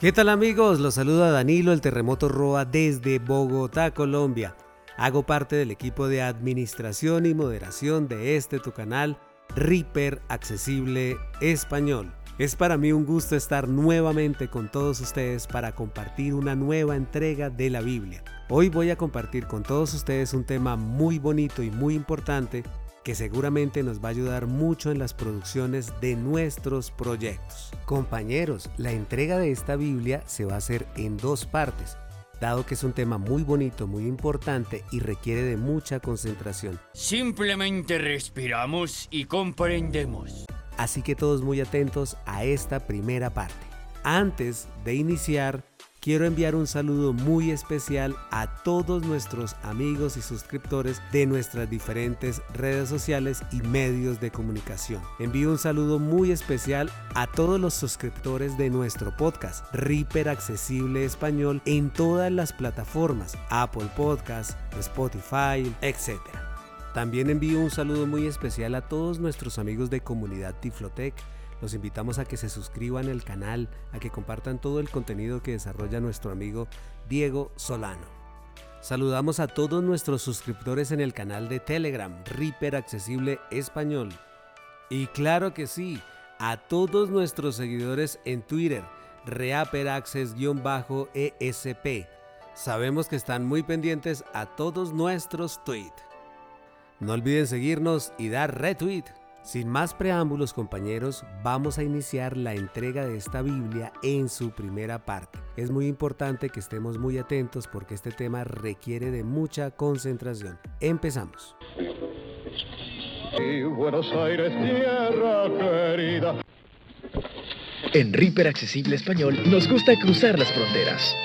¿Qué tal amigos? Los saluda Danilo el Terremoto Roa desde Bogotá, Colombia. Hago parte del equipo de administración y moderación de este tu canal, Reaper Accesible Español. Es para mí un gusto estar nuevamente con todos ustedes para compartir una nueva entrega de la Biblia. Hoy voy a compartir con todos ustedes un tema muy bonito y muy importante que seguramente nos va a ayudar mucho en las producciones de nuestros proyectos. Compañeros, la entrega de esta Biblia se va a hacer en dos partes, dado que es un tema muy bonito, muy importante y requiere de mucha concentración. Simplemente respiramos y comprendemos. Así que todos muy atentos a esta primera parte. Antes de iniciar, quiero enviar un saludo muy especial a todos nuestros amigos y suscriptores de nuestras diferentes redes sociales y medios de comunicación. Envío un saludo muy especial a todos los suscriptores de nuestro podcast, Reaper Accesible Español, en todas las plataformas, Apple Podcast, Spotify, etc. También envío un saludo muy especial a todos nuestros amigos de comunidad Tiflotec los invitamos a que se suscriban al canal, a que compartan todo el contenido que desarrolla nuestro amigo Diego Solano. Saludamos a todos nuestros suscriptores en el canal de Telegram, Reaper Accesible Español. Y claro que sí, a todos nuestros seguidores en Twitter, ReaperAccess-ESP. Sabemos que están muy pendientes a todos nuestros tweets. No olviden seguirnos y dar retweet. Sin más preámbulos compañeros, vamos a iniciar la entrega de esta Biblia en su primera parte. Es muy importante que estemos muy atentos porque este tema requiere de mucha concentración. Empezamos. Buenos Aires, tierra querida. En Reaper Accesible Español nos gusta cruzar las fronteras.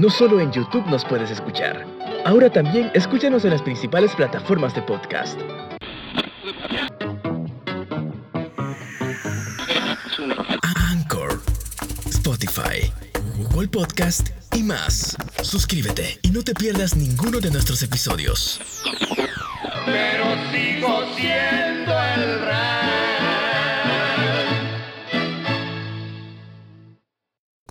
No solo en YouTube nos puedes escuchar. Ahora también escúchanos en las principales plataformas de podcast. Anchor, Spotify, Google Podcast y más. Suscríbete y no te pierdas ninguno de nuestros episodios. Pero sigo siendo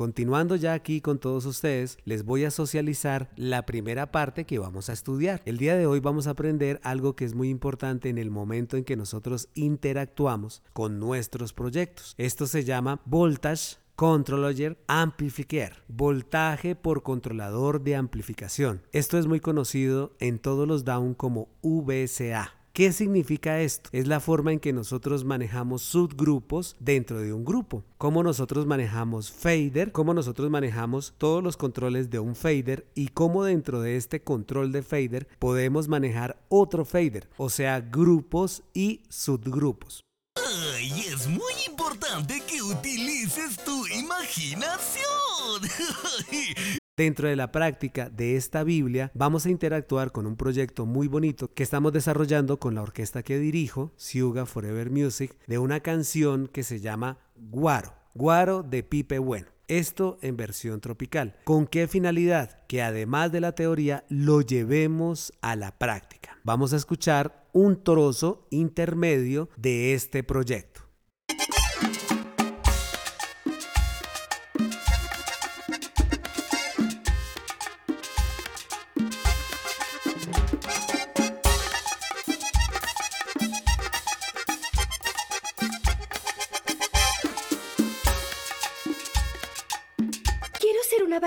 Continuando ya aquí con todos ustedes, les voy a socializar la primera parte que vamos a estudiar. El día de hoy vamos a aprender algo que es muy importante en el momento en que nosotros interactuamos con nuestros proyectos. Esto se llama Voltage Controller Amplifier, voltaje por controlador de amplificación. Esto es muy conocido en todos los down como VCA. ¿Qué significa esto? Es la forma en que nosotros manejamos subgrupos dentro de un grupo. Cómo nosotros manejamos fader, cómo nosotros manejamos todos los controles de un fader y cómo dentro de este control de fader podemos manejar otro fader, o sea, grupos y subgrupos. Y es muy importante que utilices tu imaginación. Dentro de la práctica de esta Biblia vamos a interactuar con un proyecto muy bonito que estamos desarrollando con la orquesta que dirijo, Siuga Forever Music, de una canción que se llama Guaro, Guaro de Pipe Bueno. Esto en versión tropical. ¿Con qué finalidad? Que además de la teoría lo llevemos a la práctica. Vamos a escuchar un trozo intermedio de este proyecto.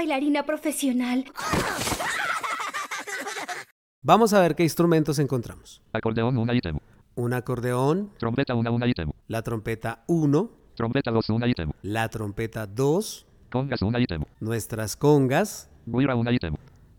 Bailarina profesional. Vamos a ver qué instrumentos encontramos. Acordeón, una ítem. Un acordeón. Trompeta, una, una ítem. La trompeta 1. Trompeta 2, una ítem. La trompeta 2. Congas, una ítem. Nuestras congas. Guira, una ítem.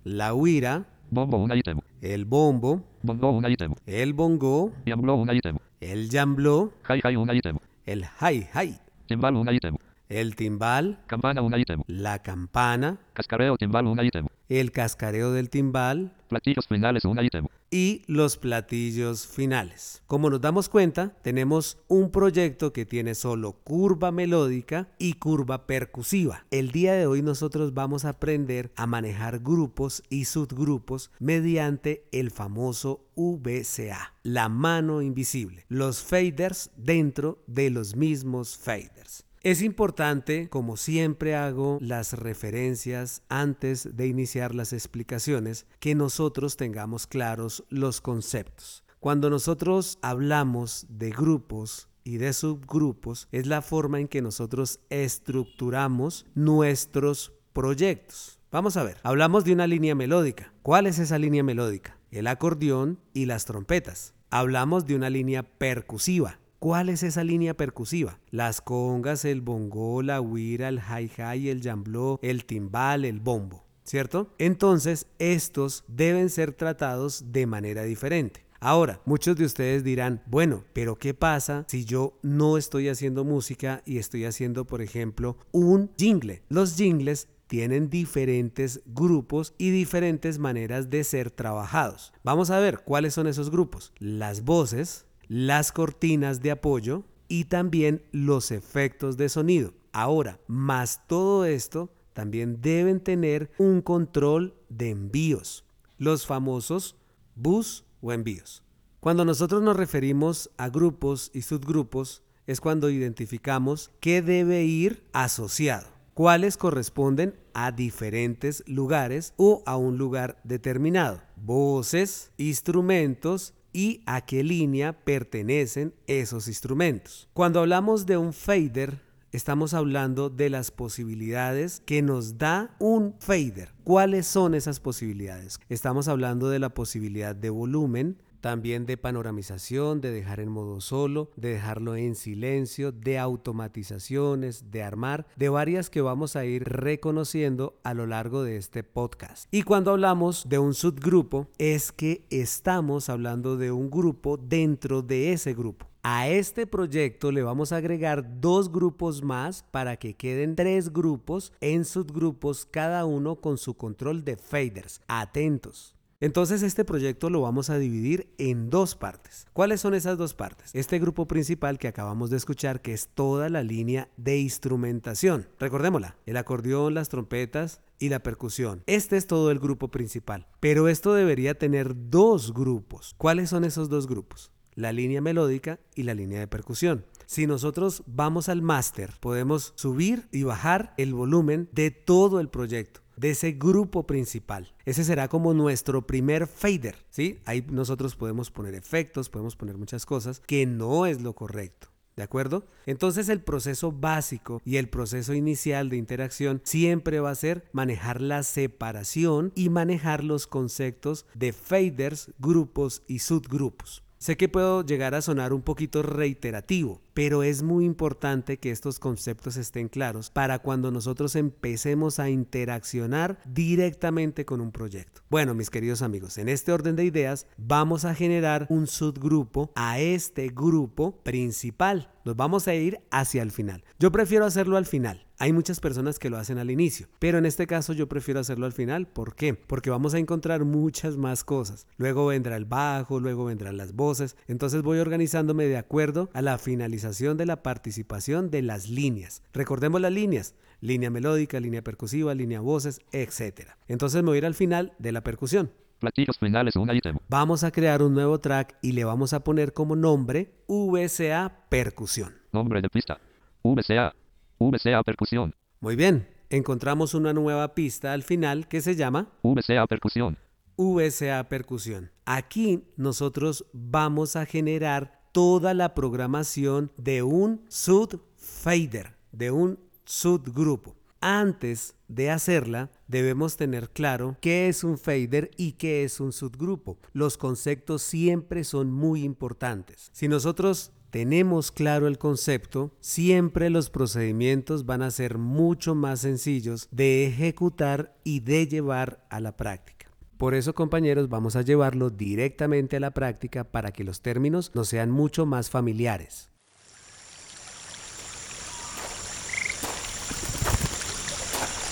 La huira. Bombo un ítem. el bombo, Bongo un ítem. el bongo, Yamblo un ítem. el jambló, Hi hi un ítem. el hi hi, Timbal un ítem. El timbal, Campana un ítem. la campana, Cascareo timbal un ítem. el cascareo del timbal Platillos finales un ítem. y los platillos finales. Como nos damos cuenta, tenemos un proyecto que tiene solo curva melódica y curva percusiva. El día de hoy nosotros vamos a aprender a manejar grupos y subgrupos mediante el famoso VCA, la mano invisible, los faders dentro de los mismos faders. Es importante, como siempre hago las referencias antes de iniciar las explicaciones, que nosotros tengamos claros los conceptos. Cuando nosotros hablamos de grupos y de subgrupos, es la forma en que nosotros estructuramos nuestros proyectos. Vamos a ver, hablamos de una línea melódica. ¿Cuál es esa línea melódica? El acordeón y las trompetas. Hablamos de una línea percusiva. ¿Cuál es esa línea percusiva? Las congas, el bongo, la huira, el hi-hi, el jambló, el timbal, el bombo, ¿cierto? Entonces, estos deben ser tratados de manera diferente. Ahora, muchos de ustedes dirán, bueno, pero ¿qué pasa si yo no estoy haciendo música y estoy haciendo, por ejemplo, un jingle? Los jingles tienen diferentes grupos y diferentes maneras de ser trabajados. Vamos a ver cuáles son esos grupos. Las voces, las cortinas de apoyo y también los efectos de sonido. Ahora, más todo esto, también deben tener un control de envíos, los famosos bus o envíos. Cuando nosotros nos referimos a grupos y subgrupos, es cuando identificamos qué debe ir asociado, cuáles corresponden a diferentes lugares o a un lugar determinado, voces, instrumentos y a qué línea pertenecen esos instrumentos. Cuando hablamos de un fader, estamos hablando de las posibilidades que nos da un fader. ¿Cuáles son esas posibilidades? Estamos hablando de la posibilidad de volumen, también de panoramización, de dejar en modo solo, de dejarlo en silencio, de automatizaciones, de armar, de varias que vamos a ir reconociendo a lo largo de este podcast. Y cuando hablamos de un subgrupo, es que estamos hablando de un grupo dentro de ese grupo. A este proyecto le vamos a agregar dos grupos más para que queden tres grupos en subgrupos, cada uno con su control de faders. Atentos. Entonces este proyecto lo vamos a dividir en dos partes. ¿Cuáles son esas dos partes? Este grupo principal que acabamos de escuchar, que es toda la línea de instrumentación. Recordémosla, el acordeón, las trompetas y la percusión. Este es todo el grupo principal. Pero esto debería tener dos grupos. ¿Cuáles son esos dos grupos? la línea melódica y la línea de percusión. Si nosotros vamos al máster, podemos subir y bajar el volumen de todo el proyecto de ese grupo principal. Ese será como nuestro primer fader, ¿sí? Ahí nosotros podemos poner efectos, podemos poner muchas cosas que no es lo correcto. ¿De acuerdo? Entonces el proceso básico y el proceso inicial de interacción siempre va a ser manejar la separación y manejar los conceptos de faders, grupos y subgrupos. Sé que puedo llegar a sonar un poquito reiterativo, pero es muy importante que estos conceptos estén claros para cuando nosotros empecemos a interaccionar directamente con un proyecto. Bueno, mis queridos amigos, en este orden de ideas vamos a generar un subgrupo a este grupo principal. Nos vamos a ir hacia el final. Yo prefiero hacerlo al final. Hay muchas personas que lo hacen al inicio, pero en este caso yo prefiero hacerlo al final. ¿Por qué? Porque vamos a encontrar muchas más cosas. Luego vendrá el bajo, luego vendrán las voces. Entonces voy organizándome de acuerdo a la finalización de la participación de las líneas. Recordemos las líneas. Línea melódica, línea percusiva, línea voces, etc. Entonces me voy a ir al final de la percusión. Platillos finales un ítem. Vamos a crear un nuevo track y le vamos a poner como nombre VCA Percusión. Nombre de pista. VCA. VCA percusión. Muy bien, encontramos una nueva pista al final que se llama VCA percusión. VCA Percusión. Aquí nosotros vamos a generar toda la programación de un subfader, de un subgrupo. Antes de hacerla, debemos tener claro qué es un fader y qué es un subgrupo. Los conceptos siempre son muy importantes. Si nosotros tenemos claro el concepto, siempre los procedimientos van a ser mucho más sencillos de ejecutar y de llevar a la práctica. Por eso, compañeros, vamos a llevarlo directamente a la práctica para que los términos nos sean mucho más familiares.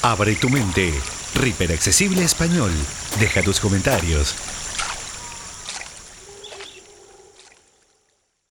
Abre tu mente. Reaper Accesible Español. Deja tus comentarios.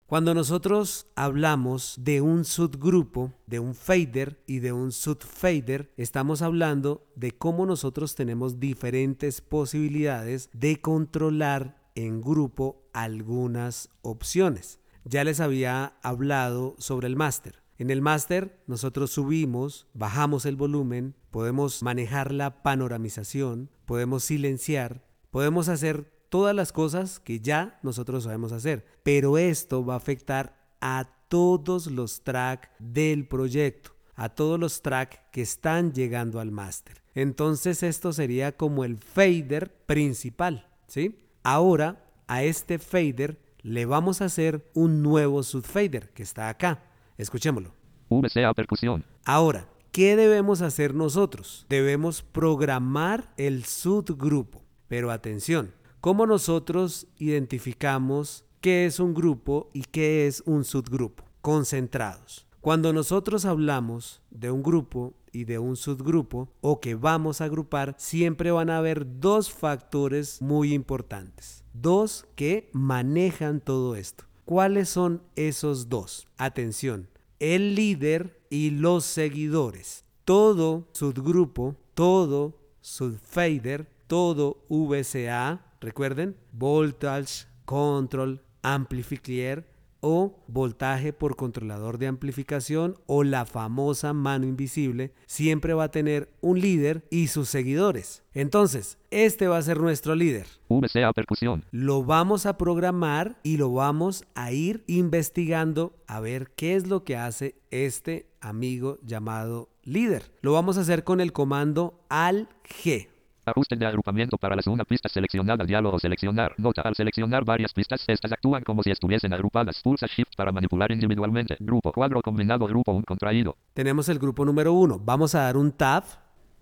Cuando nosotros hablamos de un subgrupo, de un fader y de un subfader, estamos hablando de cómo nosotros tenemos diferentes posibilidades de controlar en grupo algunas opciones. Ya les había hablado sobre el máster. En el máster nosotros subimos, bajamos el volumen, podemos manejar la panoramización, podemos silenciar, podemos hacer todas las cosas que ya nosotros sabemos hacer. Pero esto va a afectar a todos los tracks del proyecto, a todos los tracks que están llegando al máster. Entonces esto sería como el fader principal, ¿sí? Ahora a este fader le vamos a hacer un nuevo subfader que está acá. Escuchémoslo. VCA percusión. Ahora, ¿qué debemos hacer nosotros? Debemos programar el subgrupo. Pero atención, ¿cómo nosotros identificamos qué es un grupo y qué es un subgrupo? Concentrados. Cuando nosotros hablamos de un grupo y de un subgrupo o que vamos a agrupar, siempre van a haber dos factores muy importantes. Dos que manejan todo esto. ¿Cuáles son esos dos? Atención, el líder y los seguidores. Todo subgrupo, todo subfader, todo VCA, recuerden, voltage, control, amplifier o voltaje por controlador de amplificación o la famosa mano invisible, siempre va a tener un líder y sus seguidores. Entonces, este va a ser nuestro líder. VCA percusión. Lo vamos a programar y lo vamos a ir investigando a ver qué es lo que hace este amigo llamado líder. Lo vamos a hacer con el comando al G. Ajuste de agrupamiento para la segunda pista seleccionada. Diálogo seleccionar. Nota. Al seleccionar varias pistas, estas actúan como si estuviesen agrupadas. Pulsa Shift para manipular individualmente. Grupo. Cuadro combinado. Grupo 1 contraído. Tenemos el grupo número 1. Vamos a dar un tab.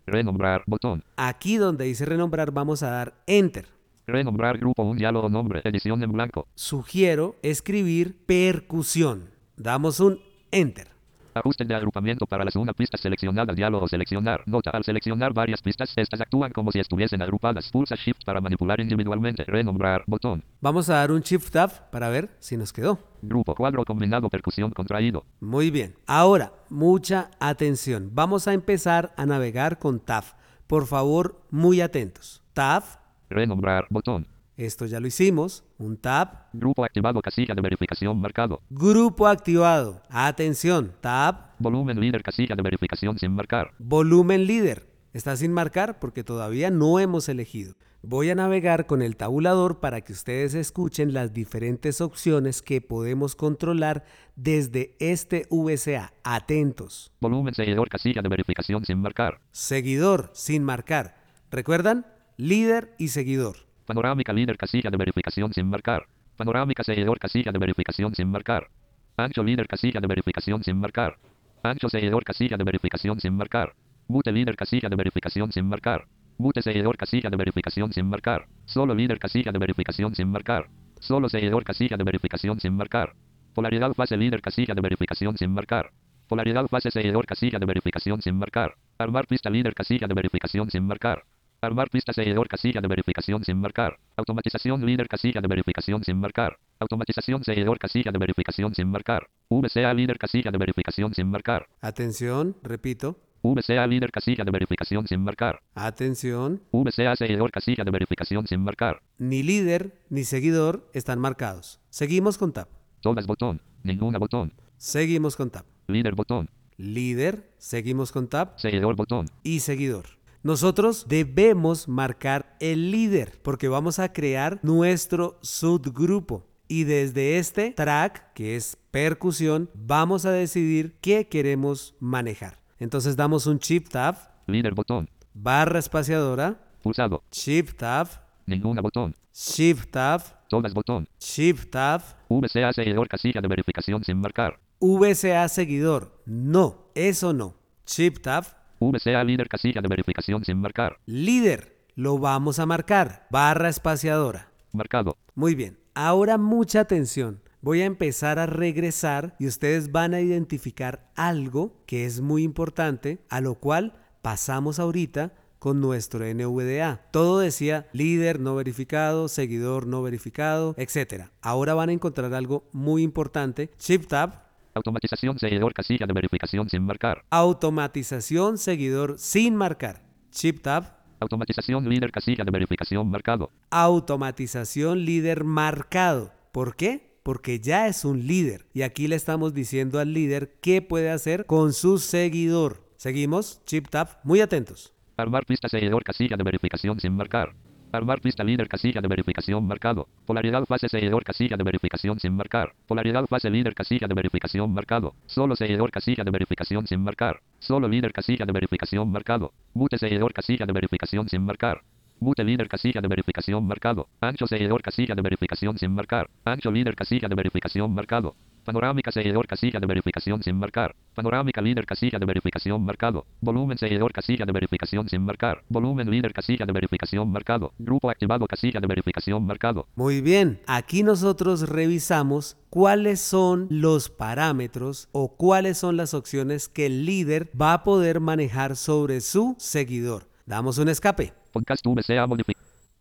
Renombrar. Botón. Aquí donde dice renombrar vamos a dar Enter. Renombrar grupo 1. Diálogo nombre. Edición en blanco. Sugiero escribir percusión. Damos un Enter. Ajuste de agrupamiento para la segunda pista seleccionada. Diálogo seleccionar. Nota. Al seleccionar varias pistas, estas actúan como si estuviesen agrupadas. Pulsa Shift para manipular individualmente. Renombrar. Botón. Vamos a dar un Shift Tab para ver si nos quedó. Grupo. Cuadro combinado. Percusión contraído. Muy bien. Ahora, mucha atención. Vamos a empezar a navegar con Tab. Por favor, muy atentos. Tab. Renombrar. Botón. Esto ya lo hicimos. Un tab. Grupo activado. Casilla de verificación marcado. Grupo activado. Atención. Tab. Volumen líder. Casilla de verificación sin marcar. Volumen líder. Está sin marcar porque todavía no hemos elegido. Voy a navegar con el tabulador para que ustedes escuchen las diferentes opciones que podemos controlar desde este VCA. Atentos. Volumen seguidor. Casilla de verificación sin marcar. Seguidor sin marcar. ¿Recuerdan? Líder y seguidor. Panorámica líder casilla de verificación sin marcar. Panorámica seguidor casilla de verificación sin marcar. Ancho líder casilla de verificación sin marcar. Ancho seguidor casilla de verificación sin marcar. Mute líder casilla de verificación sin marcar. Mute seguidor casilla de verificación sin marcar. Solo líder casilla de verificación sin marcar. Solo seguidor casilla de verificación sin marcar. Polaridad fase líder casilla de verificación sin marcar. Polaridad fase seguidor casilla de verificación sin marcar. Armar pista líder casilla de verificación sin marcar. Armar pista seguidor casilla de verificación sin marcar. Automatización líder casilla de verificación sin marcar. Automatización seguidor casilla de verificación sin marcar. VCA líder casilla de verificación sin marcar. Atención, repito. VCA líder casilla de verificación sin marcar. Atención. VCA seguidor casilla de verificación sin marcar. Ni líder ni seguidor están marcados. Seguimos con tab. Todas botón. Ninguna botón. Seguimos con tab. Líder botón. Líder. Seguimos con tab. Seguidor botón. Y seguidor. Nosotros debemos marcar el líder porque vamos a crear nuestro subgrupo. Y desde este track, que es percusión, vamos a decidir qué queremos manejar. Entonces damos un Shift Tab, Líder botón. barra espaciadora, Pulsado. Shift Tab, Ninguna botón. Shift Tab, Todas botón. Shift Tab, VCA seguidor casilla de verificación sin marcar. VCA seguidor. No, eso no. Shift Tab, VCA líder casilla de verificación sin marcar. líder. lo vamos a marcar. Barra espaciadora. Marcado. Muy bien. Ahora mucha atención. Voy a empezar a regresar y ustedes van a identificar algo que es muy importante, a lo cual pasamos ahorita con nuestro NVDA. Todo decía líder no verificado, seguidor no verificado, etc. Ahora van a encontrar algo muy importante. Shift Tab. Automatización seguidor casilla de verificación sin marcar. Automatización seguidor sin marcar. Shift Tab. Automatización líder casilla de verificación marcado. Automatización líder marcado. ¿Por qué? Porque ya es un líder. Y aquí le estamos diciendo al líder qué puede hacer con su seguidor. Seguimos. Chip Tab. Muy atentos. Armar pista seguidor casilla de verificación sin marcar. Armar pista líder casilla de verificación marcado. Polaridad fase seguidor casilla de verificación sin marcar. Polaridad fase líder casilla de verificación marcado. Solo seguidor casilla de verificación sin marcar. Solo líder casilla de verificación marcado. Mute seguidor casilla de verificación sin marcar. Mute líder casilla de verificación marcado. Ancho seguidor casilla de verificación sin marcar. Ancho líder casilla de verificación marcado. Panorámica seguidor casilla de verificación sin marcar. Panorámica líder casilla de verificación marcado. Volumen seguidor casilla de verificación sin marcar. Volumen líder casilla de verificación marcado. Grupo activado casilla de verificación marcado. Muy bien, aquí nosotros revisamos cuáles son los parámetros o cuáles son las opciones que el líder va a poder manejar sobre su seguidor. Damos un escape. Podcast VCA.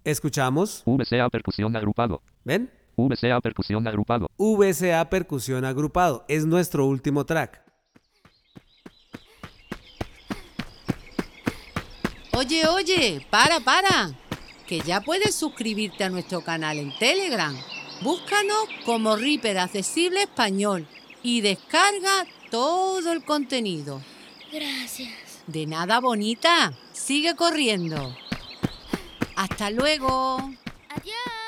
Escuchamos. VCA percusión agrupado. ¿Ven? VCA percusión agrupado. VCA percusión agrupado. Es nuestro último track. Oye, oye, para, para. Que ya puedes suscribirte a nuestro canal en Telegram. Búscanos como Reaper Accesible Español y descarga todo el contenido. Gracias. De nada, bonita. Sigue corriendo. Hasta luego. Adiós.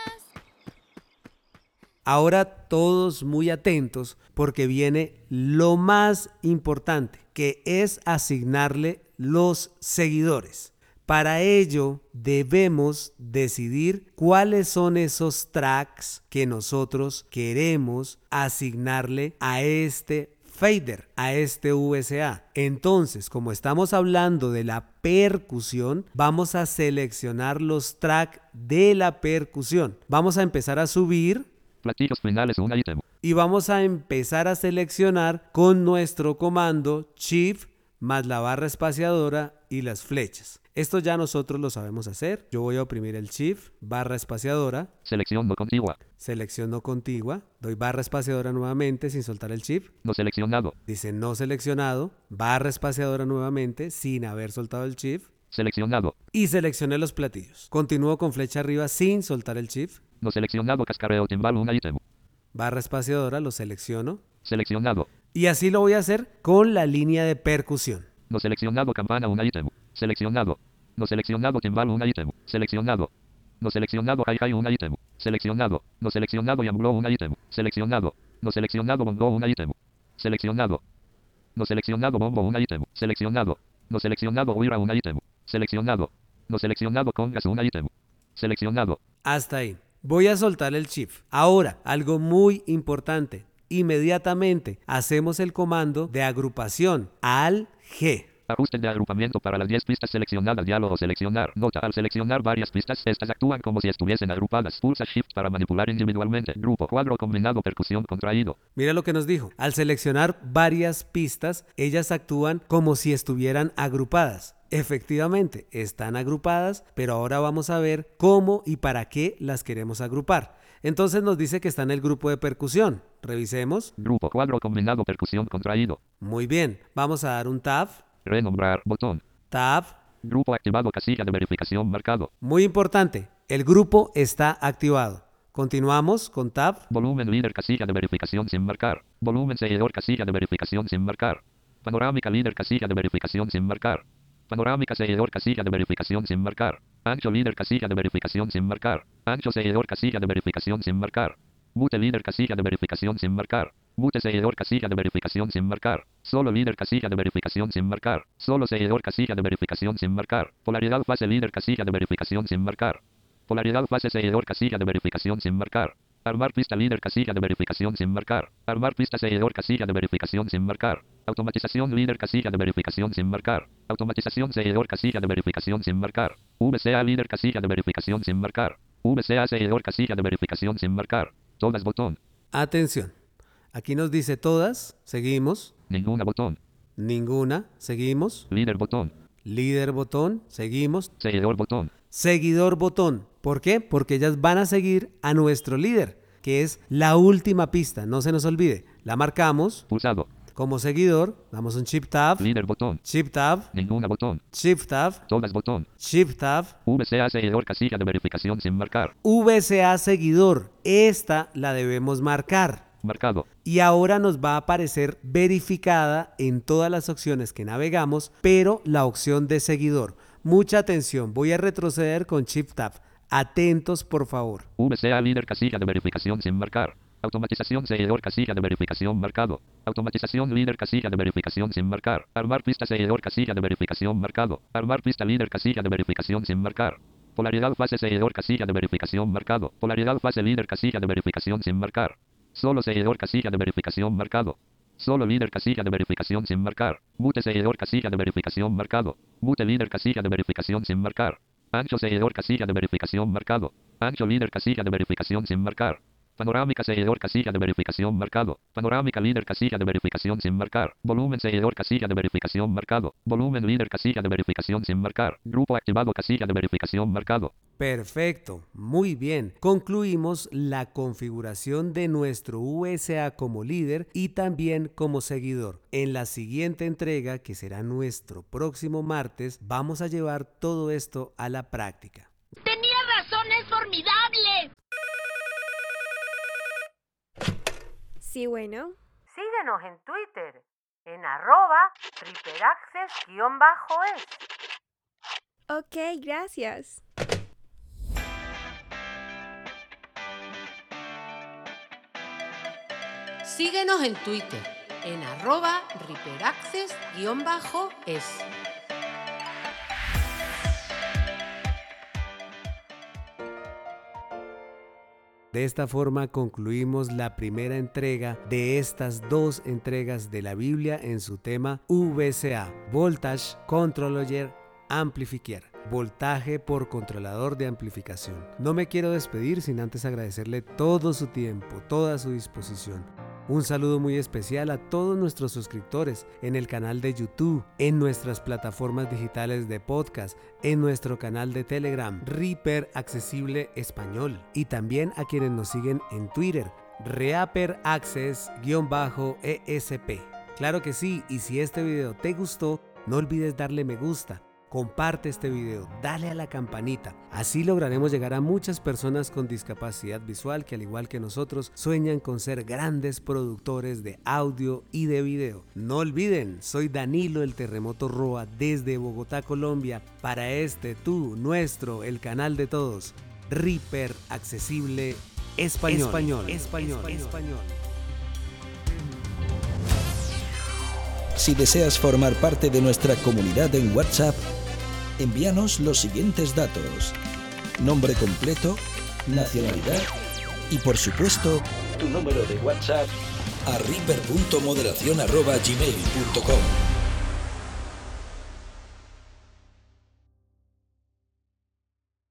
Ahora todos muy atentos porque viene lo más importante, que es asignarle los seguidores. Para ello debemos decidir cuáles son esos tracks que nosotros queremos asignarle a este fader, a este VCA. Entonces, como estamos hablando de la percusión, vamos a seleccionar los tracks de la percusión. Vamos a empezar a subir Platillos finales un ítem. y vamos a empezar a seleccionar con nuestro comando Shift más la barra espaciadora y las flechas. Esto ya nosotros lo sabemos hacer. Yo voy a oprimir el Shift, barra espaciadora, Selección no contigua. selección no contigua, doy barra espaciadora nuevamente sin soltar el Shift, No seleccionado. dice no seleccionado, barra espaciadora nuevamente sin haber soltado el Shift Seleccionado. y seleccioné los platillos. Continúo con flecha arriba sin soltar el Shift, No seleccionado cascareo timbal un ítem. barra espaciadora, lo selecciono Seleccionado. y así lo voy a hacer con la línea de percusión. No seleccionado campana un ítem. Seleccionado. No seleccionado timbal un ítem. Seleccionado. No seleccionado hi-hi un ítem. Seleccionado. No seleccionado yamblo un ítem. Seleccionado. No seleccionado bongo un ítem. Seleccionado. No seleccionado bombo un ítem. Seleccionado. No seleccionado huira un ítem. Seleccionado. No seleccionado congas un ítem. Seleccionado. Hasta ahí. Voy a soltar el shift. Ahora, algo muy importante. Inmediatamente hacemos el comando de agrupación al G. Ajuste de agrupamiento para las 10 pistas seleccionadas. Diálogo seleccionar. Nota. Al seleccionar varias pistas, estas actúan como si estuviesen agrupadas. Pulsa Shift para manipular individualmente. Grupo. Cuadro combinado. Percusión contraído. Mira lo que nos dijo. Al seleccionar varias pistas, ellas actúan como si estuvieran agrupadas. Efectivamente, están agrupadas, pero ahora vamos a ver cómo y para qué las queremos agrupar. Entonces nos dice que está en el grupo de percusión. Revisemos. Grupo. Cuadro combinado. Percusión contraído. Muy bien. Vamos a dar un tab. Renombrar. Botón. Tab. Grupo activado. Casilla de verificación marcado. Muy importante. El grupo está activado. Continuamos con tab. Volumen líder casilla de verificación sin marcar. Volumen seguidor casilla de verificación sin marcar. Panorámica líder casilla de verificación sin marcar. Panorámica seguidor casilla de verificación sin marcar. Ancho líder casilla de verificación sin marcar. Ancho seguidor casilla de verificación sin marcar. Mute líder casilla de verificación sin marcar. Mute seguidor casilla de verificación sin marcar. Solo líder casilla de verificación sin marcar. Solo seguidor casilla de verificación sin marcar. Polaridad fase líder casilla de verificación sin marcar. Polaridad fase seguidor casilla de verificación sin marcar. Armar pista líder casilla de verificación sin marcar. Armar pista seguidor casilla de verificación sin marcar. Automatización líder casilla de verificación sin marcar. Automatización seguidor casilla de verificación sin marcar. VCA líder casilla de verificación sin marcar. VCA seguidor casilla de verificación sin marcar. Todas botón. Atención. Aquí nos dice todas, seguimos. Ninguna botón. Ninguna, seguimos. Líder botón. Líder botón, seguimos. Seguidor botón. Seguidor botón. ¿Por qué? Porque ellas van a seguir a nuestro líder, que es la última pista, no se nos olvide. La marcamos. Pulsado. Como seguidor, damos un Shift Tab. Líder botón. Shift Tab. Ninguna botón. Shift Tab. Todas botón. Shift Tab. VCA seguidor casilla de verificación sin marcar. VCA seguidor. Esta la debemos marcar. Marcado. Y ahora nos va a aparecer verificada en todas las opciones que navegamos, pero la opción de seguidor. Mucha atención, voy a retroceder con Shift Tab. Atentos, por favor. VCA líder casilla de verificación sin marcar. Automatización seguidor casilla de verificación marcado. Automatización líder casilla de verificación sin marcar. Armar pista seguidor casilla de verificación marcado. Armar pista líder casilla de verificación sin marcar. Polaridad fase seguidor casilla de verificación marcado. Polaridad fase líder casilla de verificación sin marcar. Solo seguidor casilla de verificación marcado. Solo líder casilla de verificación sin marcar. Mute seguidor casilla de verificación marcado. Mute líder casilla de verificación sin marcar. Ancho seguidor casilla de verificación marcado. Ancho líder casilla de verificación sin marcar. Panorámica seguidor casilla de verificación marcado. Panorámica líder casilla de verificación sin marcar. Volumen seguidor casilla de verificación marcado. Volumen líder casilla de verificación sin marcar. Grupo activado casilla de verificación marcado. Perfecto, muy bien. Concluimos la configuración de nuestro VSA como líder y también como seguidor. En la siguiente entrega, que será nuestro próximo martes, vamos a llevar todo esto a la práctica. Tenía razón, es formidable. Sí, bueno. Síguenos en Twitter, en arroba triperaccess-es. Ok, gracias. Síguenos en Twitter, en arroba riperaccess-es. De esta forma concluimos la primera entrega de estas dos entregas de la Biblia en su tema VCA, Voltage Controller Amplifier. Voltaje por controlador de amplificación. No me quiero despedir sin antes agradecerle todo su tiempo, toda su disposición. Un saludo muy especial a todos nuestros suscriptores en el canal de YouTube, en nuestras plataformas digitales de podcast, en nuestro canal de Telegram, Reaper Accesible Español, y también a quienes nos siguen en Twitter, Reaper Access-ESP. Claro que sí, y si este video te gustó, no olvides darle me gusta comparte este video, dale a la campanita. Así lograremos llegar a muchas personas con discapacidad visual que al igual que nosotros sueñan con ser grandes productores de audio y de video. No olviden, soy Danilo el Terremoto Roa desde Bogotá, Colombia, para este tú, nuestro, el canal de todos, Reaper Accesible Español. Español, español, español. Si deseas formar parte de nuestra comunidad en WhatsApp, envíanos los siguientes datos. Nombre completo, nacionalidad y por supuesto tu número de WhatsApp a riper.moderación.gmail.com